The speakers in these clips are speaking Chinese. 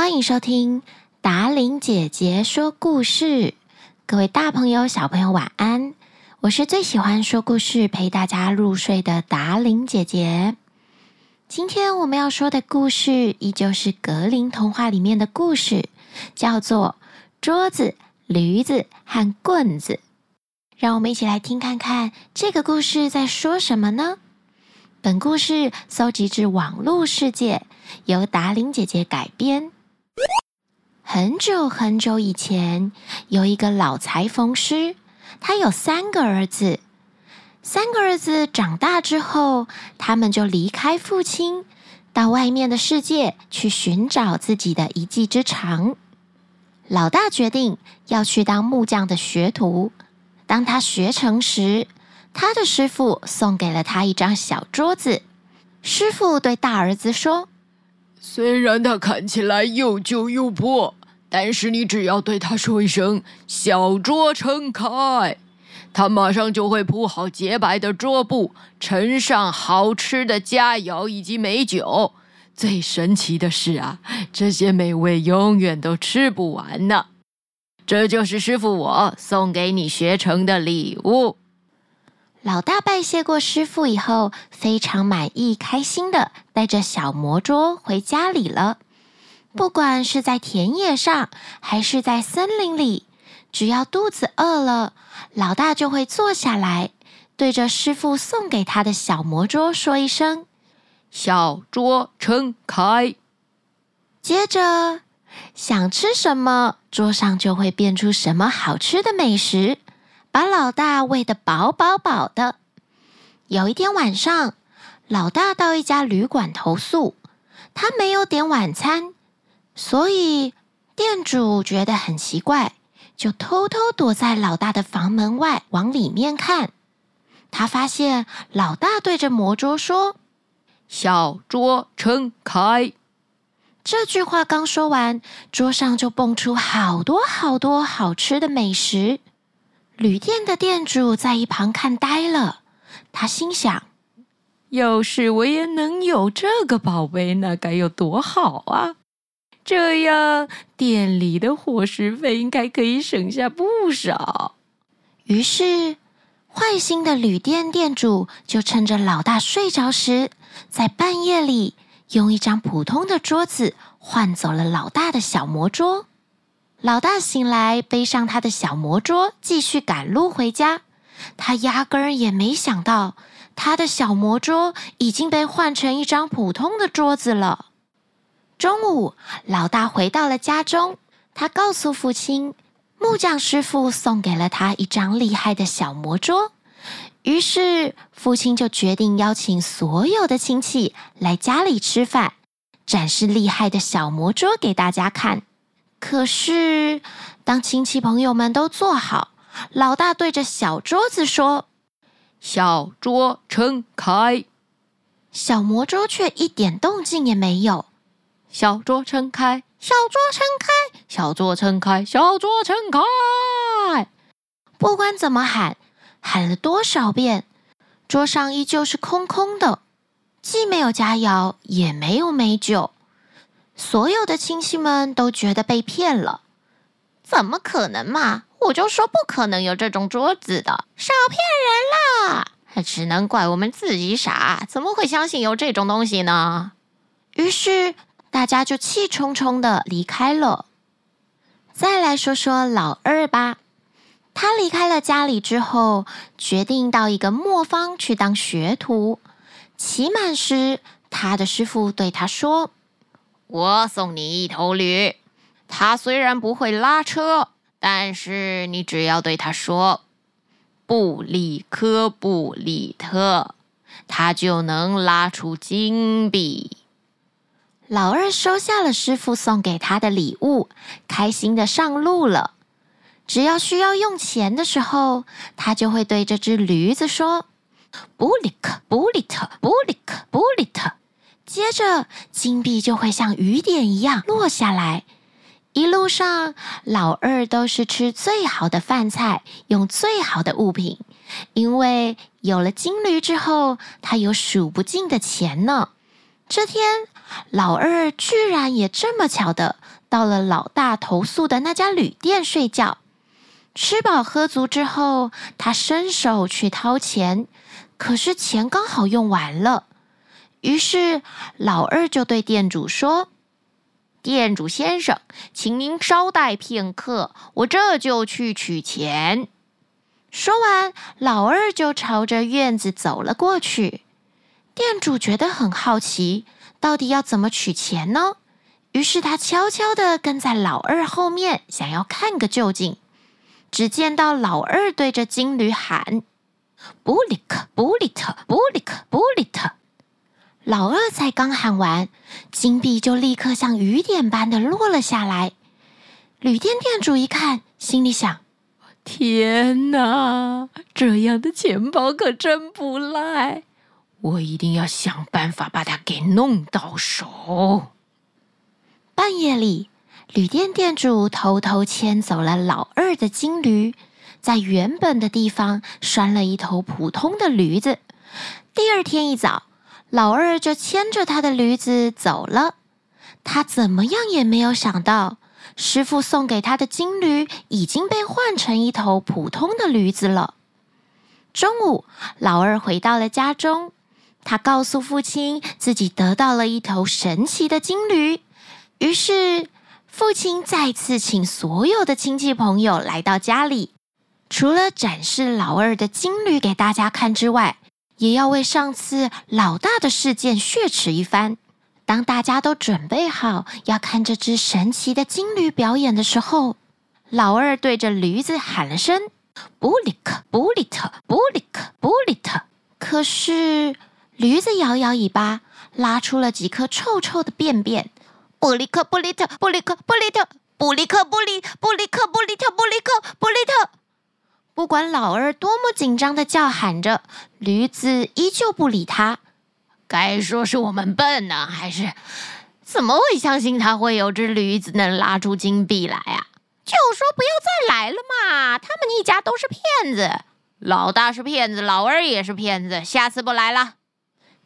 欢迎收听达伶姐姐说故事。各位大朋友、小朋友，晚安！我是最喜欢说故事、陪大家入睡的达伶姐姐。今天我们要说的故事，依旧是格林童话里面的故事，叫做《桌子、驴子和棍子》。让我们一起来听看看这个故事在说什么呢？本故事搜集自网络世界，由达伶姐姐改编。很久很久以前，有一个老裁缝师，他有三个儿子。三个儿子长大之后，他们就离开父亲，到外面的世界去寻找自己的一技之长。老大决定要去当木匠的学徒。当他学成时，他的师傅送给了他一张小桌子。师傅对大儿子说：“虽然它看起来又旧又破，但是你只要对他说一声‘小桌撑开’，他马上就会铺好洁白的桌布，盛上好吃的佳肴以及美酒。最神奇的是啊，这些美味永远都吃不完呢。这就是师傅我送给你学成的礼物。”老大拜谢过师傅以后，非常满意、开心的带着小魔桌回家里了。不管是在田野上，还是在森林里，只要肚子饿了，老大就会坐下来，对着师傅送给他的小魔桌说一声：“小桌撑开。”接着，想吃什么，桌上就会变出什么好吃的美食。把老大喂得饱饱饱的。有一天晚上，老大到一家旅馆投宿，他没有点晚餐，所以店主觉得很奇怪，就偷偷躲在老大的房门外往里面看。他发现老大对着魔桌说：“小桌撑开。”这句话刚说完，桌上就蹦出好多好多好吃的美食。旅店的店主在一旁看呆了，他心想：“要是我也能有这个宝贝，那该有多好啊！这样店里的伙食费应该可以省下不少。”于是，坏心的旅店店主就趁着老大睡着时，在半夜里用一张普通的桌子换走了老大的小魔桌。老大醒来，背上他的小魔桌，继续赶路回家。他压根儿也没想到，他的小魔桌已经被换成一张普通的桌子了。中午，老大回到了家中，他告诉父亲，木匠师傅送给了他一张厉害的小魔桌。于是，父亲就决定邀请所有的亲戚来家里吃饭，展示厉害的小魔桌给大家看。可是，当亲戚朋友们都坐好，老大对着小桌子说：“小桌撑开。”小魔桌却一点动静也没有。小桌撑开，小桌撑开，小桌撑开，小桌撑开。不管怎么喊，喊了多少遍，桌上依旧是空空的，既没有佳肴，也没有美酒。所有的亲戚们都觉得被骗了，怎么可能嘛？我就说不可能有这种桌子的，少骗人啦！只能怪我们自己傻，怎么会相信有这种东西呢？于是大家就气冲冲的离开了。再来说说老二吧，他离开了家里之后，决定到一个磨坊去当学徒。期满时，他的师傅对他说。我送你一头驴，它虽然不会拉车，但是你只要对它说“布里科布里特”，它就能拉出金币。老二收下了师傅送给他的礼物，开心的上路了。只要需要用钱的时候，他就会对这只驴子说“布里克布里特布里克布里特”。接着，金币就会像雨点一样落下来。一路上，老二都是吃最好的饭菜，用最好的物品。因为有了金驴之后，他有数不尽的钱呢。这天，老二居然也这么巧的到了老大投宿的那家旅店睡觉。吃饱喝足之后，他伸手去掏钱，可是钱刚好用完了。于是老二就对店主说：“店主先生，请您稍待片刻，我这就去取钱。”说完，老二就朝着院子走了过去。店主觉得很好奇，到底要怎么取钱呢？于是他悄悄地跟在老二后面，想要看个究竟。只见到老二对着金驴喊：“布里克，布里特，布里克，布里特。”老二才刚喊完，金币就立刻像雨点般的落了下来。旅店店主一看，心里想：“天哪，这样的钱包可真不赖！我一定要想办法把它给弄到手。”半夜里。旅店店主偷偷牵走了老二的金驴，在原本的地方拴了一头普通的驴子。第二天一早，老二就牵着他的驴子走了。他怎么样也没有想到，师傅送给他的金驴已经被换成一头普通的驴子了。中午，老二回到了家中，他告诉父亲自己得到了一头神奇的金驴，于是。父亲再次请所有的亲戚朋友来到家里，除了展示老二的金驴给大家看之外，也要为上次老大的事件血耻一番。当大家都准备好要看这只神奇的金驴表演的时候，老二对着驴子喊了声“布里克，布里特，布里克，布里特”，可是驴子摇摇尾巴，拉出了几颗臭臭的便便。布里克布里特布里克布里特布里克布里布里克布里特布里克布里特，不管老二多么紧张的叫喊着，驴子依旧不理他。该说是我们笨呢，还是怎么会相信他会有只驴子能拉出金币来啊？就说不要再来了嘛！他们一家都是骗子，老大是骗子，老二也是骗子，下次不来了。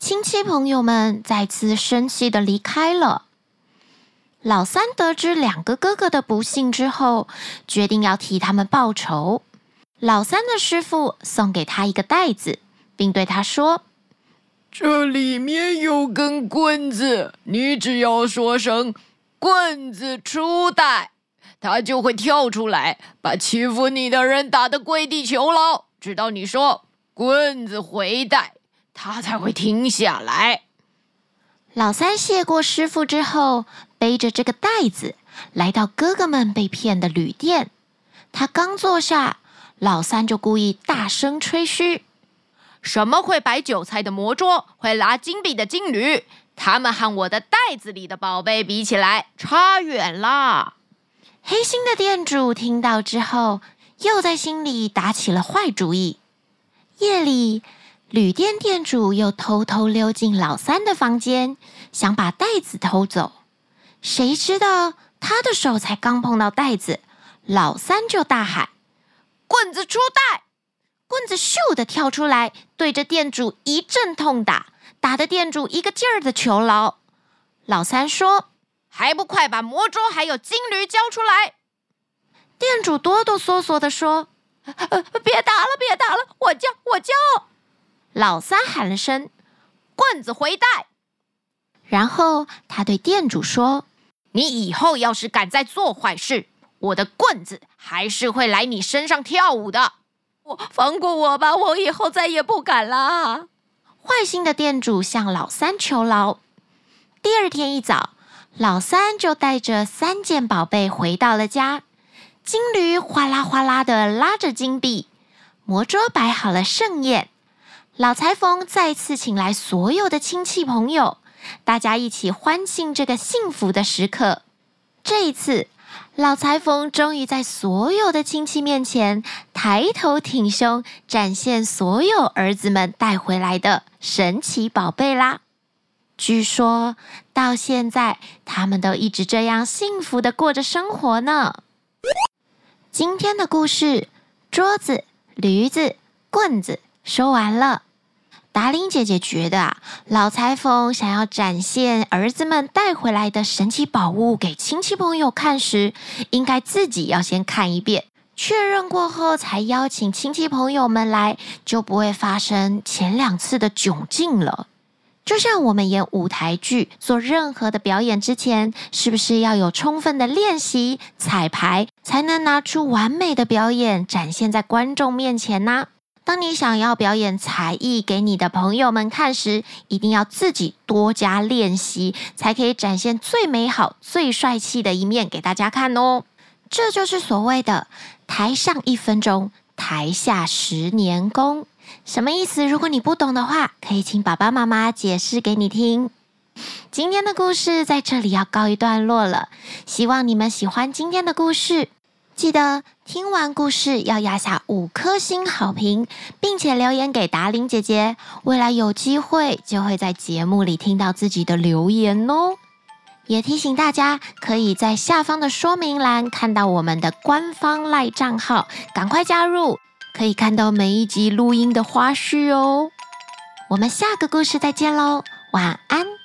亲戚朋友们再次生气的离开了。老三得知两个哥哥的不幸之后，决定要替他们报仇。老三的师傅送给他一个袋子，并对他说：“这里面有根棍子，你只要说声‘棍子出袋’，他就会跳出来，把欺负你的人打得跪地求饶，直到你说‘棍子回袋’，他才会停下来。”老三谢过师傅之后，背着这个袋子来到哥哥们被骗的旅店。他刚坐下，老三就故意大声吹嘘：“什么会摆韭菜的魔桌，会拿金币的金驴？他们和我的袋子里的宝贝比起来，差远了。”黑心的店主听到之后，又在心里打起了坏主意。夜里。旅店店主又偷偷溜进老三的房间，想把袋子偷走。谁知道他的手才刚碰到袋子，老三就大喊：“棍子出袋！”棍子咻的跳出来，对着店主一阵痛打，打的店主一个劲儿的求饶。老三说：“还不快把魔桌还有金驴交出来！”店主哆哆嗦嗦地说：“呃，别打了，别打了，”老三喊了声：“棍子回袋！”然后他对店主说：“你以后要是敢再做坏事，我的棍子还是会来你身上跳舞的。我放过我吧，我以后再也不敢了。”坏心的店主向老三求饶。第二天一早，老三就带着三件宝贝回到了家。金驴哗啦哗啦的拉着金币，魔桌摆好了盛宴。老裁缝再次请来所有的亲戚朋友，大家一起欢庆这个幸福的时刻。这一次，老裁缝终于在所有的亲戚面前抬头挺胸，展现所有儿子们带回来的神奇宝贝啦！据说到现在，他们都一直这样幸福的过着生活呢。今天的故事，桌子、驴子、棍子，说完了。达伶姐姐觉得啊，老裁缝想要展现儿子们带回来的神奇宝物给亲戚朋友看时，应该自己要先看一遍，确认过后才邀请亲戚朋友们来，就不会发生前两次的窘境了。就像我们演舞台剧，做任何的表演之前，是不是要有充分的练习、彩排，才能拿出完美的表演展现在观众面前呢？当你想要表演才艺给你的朋友们看时，一定要自己多加练习，才可以展现最美好、最帅气的一面给大家看哦。这就是所谓的“台上一分钟，台下十年功”。什么意思？如果你不懂的话，可以请爸爸妈妈解释给你听。今天的故事在这里要告一段落了，希望你们喜欢今天的故事。记得听完故事要压下五颗星好评，并且留言给达伶姐姐。未来有机会就会在节目里听到自己的留言哦。也提醒大家，可以在下方的说明栏看到我们的官方赖账号，赶快加入，可以看到每一集录音的花絮哦。我们下个故事再见喽，晚安。